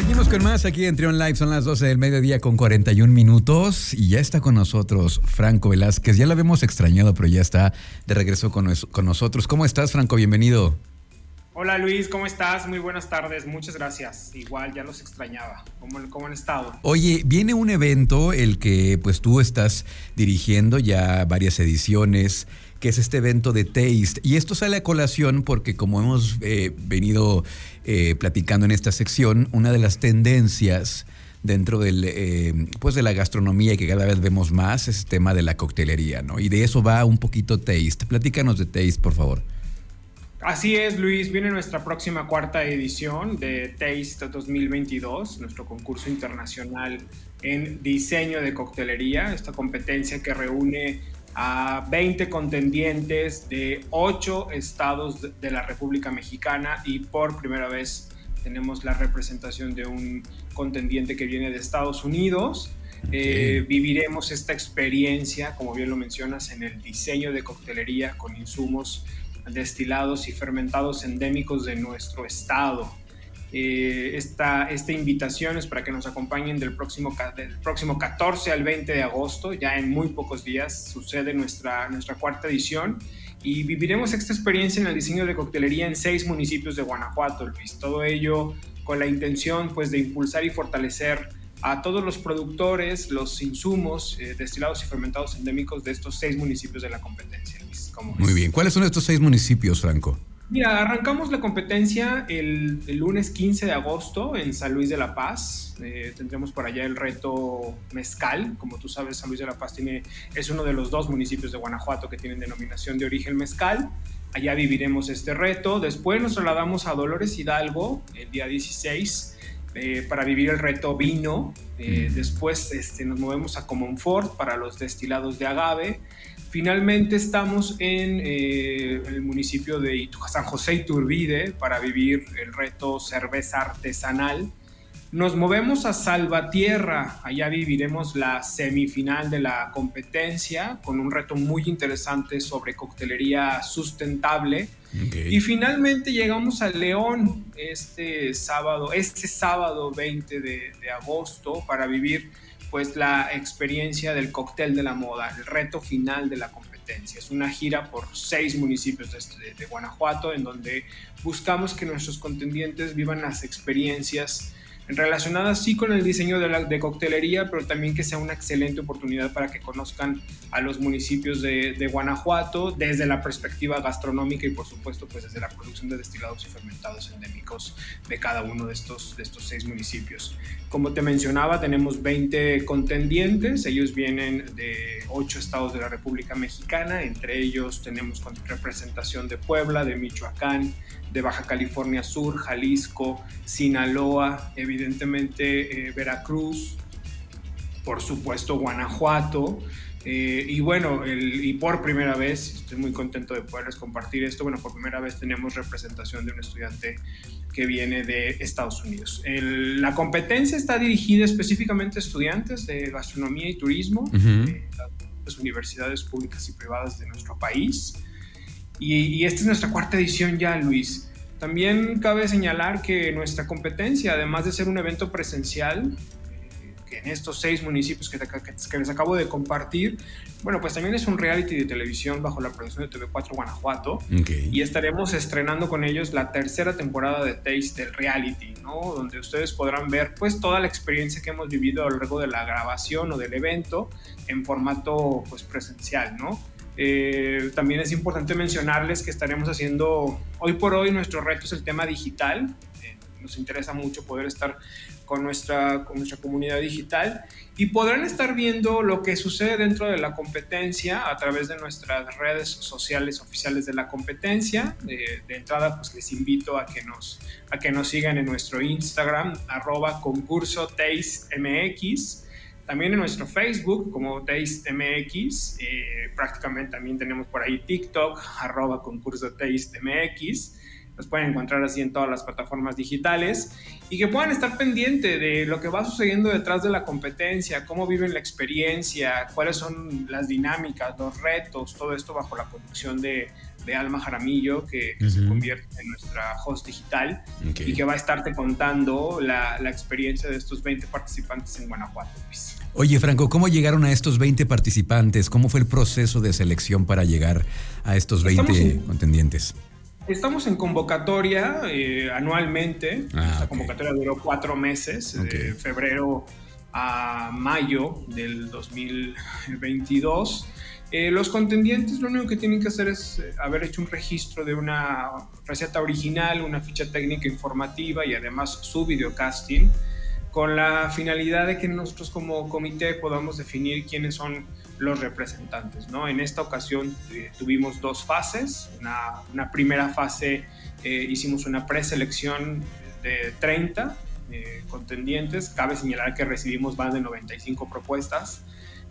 Seguimos con más aquí en Trion Live. Son las 12 del mediodía con 41 minutos. Y ya está con nosotros Franco Velázquez. Ya lo habíamos extrañado, pero ya está de regreso con, con nosotros. ¿Cómo estás, Franco? Bienvenido. Hola Luis, ¿cómo estás? Muy buenas tardes, muchas gracias. Igual ya los extrañaba. ¿Cómo, ¿Cómo, han estado? Oye, viene un evento, el que pues tú estás dirigiendo ya varias ediciones, que es este evento de Taste. Y esto sale a colación porque como hemos eh, venido eh, platicando en esta sección, una de las tendencias dentro del, eh, pues de la gastronomía y que cada vez vemos más es el tema de la coctelería, ¿no? Y de eso va un poquito Taste. Platícanos de Taste, por favor. Así es, Luis. Viene nuestra próxima cuarta edición de Taste 2022, nuestro concurso internacional en diseño de coctelería, esta competencia que reúne a 20 contendientes de 8 estados de la República Mexicana y por primera vez tenemos la representación de un contendiente que viene de Estados Unidos. Eh, viviremos esta experiencia, como bien lo mencionas, en el diseño de coctelería con insumos destilados y fermentados endémicos de nuestro estado. Eh, esta, esta invitación es para que nos acompañen del próximo, del próximo 14 al 20 de agosto, ya en muy pocos días sucede nuestra, nuestra cuarta edición y viviremos esta experiencia en el diseño de coctelería en seis municipios de Guanajuato, Luis. Todo ello con la intención pues, de impulsar y fortalecer a todos los productores, los insumos eh, destilados y fermentados endémicos de estos seis municipios de la competencia. Luis. Muy bien, ¿cuáles son estos seis municipios, Franco? Mira, arrancamos la competencia el, lunes 15 de agosto en San Luis de la Paz. Eh, tendremos por allá el reto Mezcal. Como tú sabes, San Luis de la Paz tiene, es uno de los dos municipios de Guanajuato que tienen denominación de origen Mezcal. Allá viviremos este reto. Después nos trasladamos a Dolores Hidalgo el día 16 eh, para vivir el reto Vino. Eh, después este, nos movemos a Comonfort para los destilados de agave. Finalmente estamos en eh, el municipio de San José Iturbide para vivir el reto cerveza artesanal. Nos movemos a Salvatierra, allá viviremos la semifinal de la competencia con un reto muy interesante sobre coctelería sustentable. Y finalmente llegamos a León este sábado, este sábado 20 de, de agosto para vivir pues la experiencia del cóctel de la moda, el reto final de la competencia. Es una gira por seis municipios de, de Guanajuato en donde buscamos que nuestros contendientes vivan las experiencias relacionadas sí con el diseño de, la, de coctelería, pero también que sea una excelente oportunidad para que conozcan a los municipios de, de, Guanajuato desde la perspectiva gastronómica y por supuesto pues desde la producción de destilados y fermentados endémicos de cada uno de estos, de estos seis municipios. Como te mencionaba, tenemos 20 contendientes, ellos vienen de ocho estados de la República Mexicana, entre ellos tenemos representación de Puebla, de Michoacán, de Baja California Sur, Jalisco, Sinaloa, evidentemente eh, Veracruz, por supuesto Guanajuato. Eh, y bueno, y por primera vez, estoy muy contento de poderles compartir esto, bueno, por primera vez tenemos representación de un estudiante que viene de Estados Unidos. la competencia está dirigida específicamente a estudiantes de gastronomía y turismo, de las universidades públicas y privadas de nuestro país. Y, esta es nuestra cuarta edición ya, Luis. También cabe señalar que nuestra competencia, además de ser un evento presencial, eh, que en estos seis municipios que, que, les acabo de compartir, bueno, pues también es un reality de televisión bajo la producción de TV4 Guanajuato. Y estaremos estrenando con ellos la tercera temporada de Taste del reality, ¿no? Donde ustedes podrán ver pues toda la experiencia que hemos vivido a lo largo de la grabación o del evento en formato pues presencial, ¿no? Eh, también es importante mencionarles que estaremos haciendo, hoy por hoy nuestro reto es el tema digital. Eh, nos interesa mucho poder estar con nuestra, con nuestra comunidad digital y podrán estar viendo lo que sucede dentro de la competencia a través de nuestras redes sociales oficiales de la competencia. De, entrada, pues les invito a que, nos, a que nos sigan en nuestro Instagram, arroba concurso taste MX también en nuestro Facebook como Taste MX, eh, prácticamente también tenemos por ahí TikTok, arroba concurso Taste MX. Los pueden encontrar así en todas las plataformas digitales y que puedan estar pendiente de lo que va sucediendo detrás de la competencia, cómo viven la experiencia, cuáles son las dinámicas, los retos, todo esto bajo la conducción de, de Alma Jaramillo, que, se convierte en nuestra host digital y que va a estarte contando la, la, experiencia de estos 20 participantes en Guanajuato. Oye, Franco, ¿cómo llegaron a estos 20 participantes? ¿Cómo fue el proceso de selección para llegar a estos 20 contendientes? Estamos en convocatoria eh, anualmente. Ah, convocatoria duró cuatro meses, de febrero a mayo del 2022. Eh, los contendientes lo único que tienen que hacer es eh, haber hecho un registro de una receta original, una ficha técnica informativa y además su videocasting con la finalidad de que nosotros como comité podamos definir quiénes son los representantes. ¿no? En esta ocasión eh, tuvimos dos fases. Una, primera fase hicimos una preselección de 30 contendientes. Cabe señalar que recibimos más de 95 propuestas.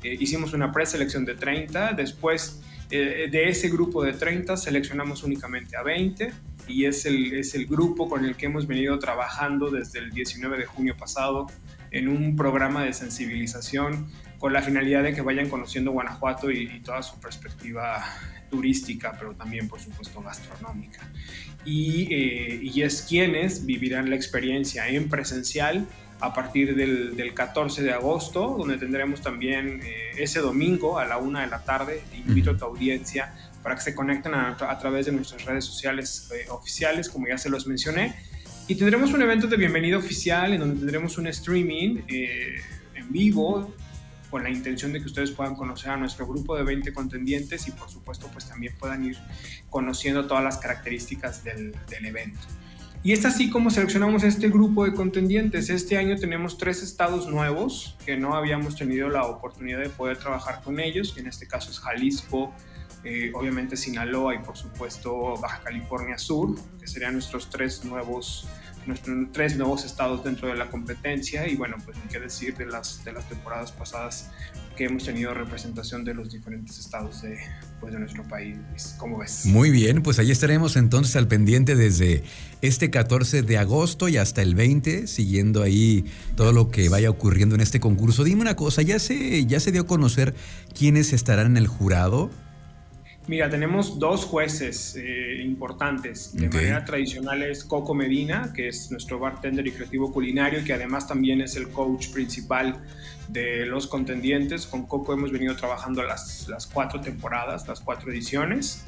Eh, hicimos una preselección de 30, después eh, de ese grupo de 30 seleccionamos únicamente a 20 y es el, es el grupo con el que hemos venido trabajando desde el 19 de junio pasado en un programa de sensibilización con la finalidad de que vayan conociendo Guanajuato y, toda su perspectiva turística, pero también, por supuesto, gastronómica. Y, eh, y es quienes vivirán la experiencia en presencial a partir del, 14 de agosto, donde tendremos también eh, ese domingo a la una de la tarde. Invito a tu audiencia para que se conecten a, través de nuestras redes sociales eh, oficiales, como ya se los mencioné. Y tendremos un evento de bienvenida oficial en donde tendremos un streaming eh, en vivo con la intención de que ustedes puedan conocer a nuestro grupo de 20 contendientes y por supuesto pues también puedan ir conociendo todas las características del, del evento. Y es así como seleccionamos este grupo de contendientes. Este año tenemos tres estados nuevos que no habíamos tenido la oportunidad de poder trabajar con ellos, que en este caso es Jalisco, eh, obviamente Sinaloa y por supuesto Baja California Sur, que serían nuestros tres nuevos nuestros tres nuevos estados dentro de la competencia y bueno, pues ni qué decir de las, de las temporadas pasadas que hemos tenido representación de los diferentes estados de, pues, de nuestro país. ¿Cómo ves? Muy bien, pues ahí estaremos entonces al pendiente desde este 14 de agosto y hasta el 20, siguiendo ahí todo lo que vaya ocurriendo en este concurso. Dime una cosa, ¿ya se, ya se dio a conocer quiénes estarán en el jurado? Mira, tenemos dos jueces eh, importantes. De manera tradicional es Coco Medina, que es nuestro bartender y creativo culinario, que además también es el coach principal de los contendientes. Con Coco hemos venido trabajando las, las cuatro temporadas, las cuatro ediciones.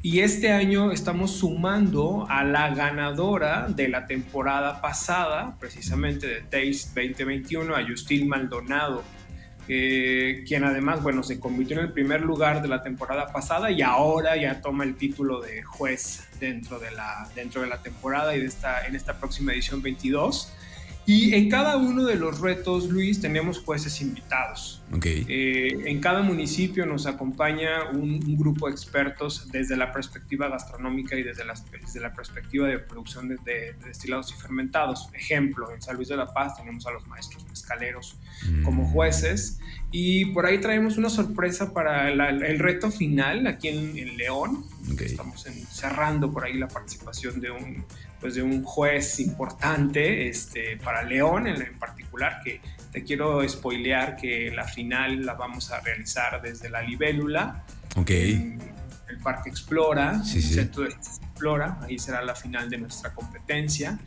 Y este año estamos sumando a la ganadora de la temporada pasada, precisamente de Taste 2021, a Justin Maldonado quien además, bueno, se convirtió en el primer lugar de la temporada pasada y ahora ya toma el título de juez dentro de la, dentro de la temporada y de esta, en esta próxima edición 22. Y en cada uno de los retos, Luis, tenemos jueces invitados. Eh, en cada municipio nos acompaña un, grupo de expertos desde la perspectiva gastronómica y desde la, desde la perspectiva de producción de, destilados y fermentados. Ejemplo, en San Luis de la Paz tenemos a los maestros mezcaleros como mm. jueces. Y por ahí traemos una sorpresa para el reto final aquí en, León. Estamos cerrando por ahí la participación de un pues de un juez importante este, para León en, particular, que te quiero spoilear que la final la vamos a realizar desde la libélula. Ok. el Parque Explora, el Centro de Explora, ahí será la final de nuestra competencia.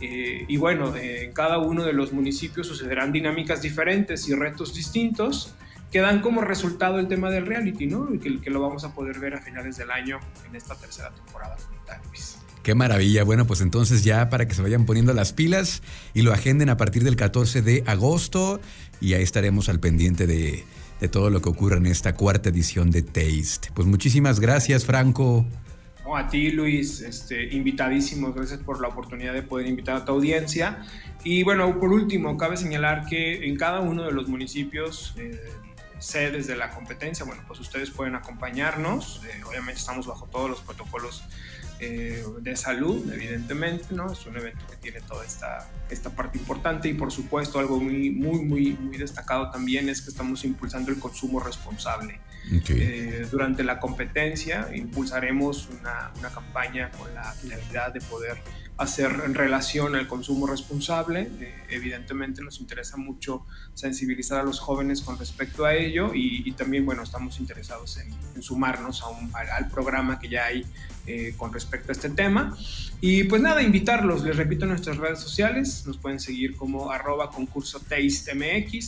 Eh, y bueno, en cada uno de los municipios sucederán dinámicas diferentes y retos distintos que dan como resultado el tema del reality, ¿no? Y que, que lo vamos a poder ver a finales del año en esta tercera temporada de Luis. Qué maravilla. Bueno, pues entonces ya para que se vayan poniendo las pilas y lo agenden a partir del 14 de agosto y ahí estaremos al pendiente de, todo lo que ocurra en esta cuarta edición de Taste. Pues muchísimas gracias, Franco. a ti, Luis, este, invitadísimo. Gracias por la oportunidad de poder invitar a tu audiencia. Y bueno, por último, cabe señalar que en cada uno de los municipios, eh, sedes de la competencia, bueno, pues ustedes pueden acompañarnos. Eh, obviamente estamos bajo todos los protocolos eh, de salud, evidentemente, ¿no? Es un evento que tiene toda esta, esta parte importante y por supuesto algo muy, muy, muy, muy destacado también es que estamos impulsando el consumo responsable. Eh, durante la competencia impulsaremos una, una, campaña con la finalidad de poder hacer en relación al consumo responsable. Eh, evidentemente nos interesa mucho sensibilizar a los jóvenes con respecto a ello y, también, bueno, estamos interesados en, sumarnos a un, al, programa que ya hay eh, con respecto a este tema. Y pues nada, invitarlos, les repito, en nuestras redes sociales, nos pueden seguir como arroba concurso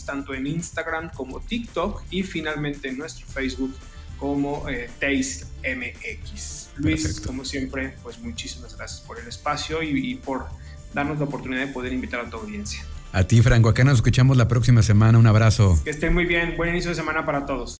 tanto en Instagram como TikTok y finalmente en nuestro Facebook como eh, Taste MX. Luis, como siempre, pues muchísimas gracias por el espacio y, por darnos la oportunidad de poder invitar a tu audiencia. A ti, Franco. Acá nos escuchamos la próxima semana. Un abrazo. Que estén muy bien. Buen inicio de semana para todos.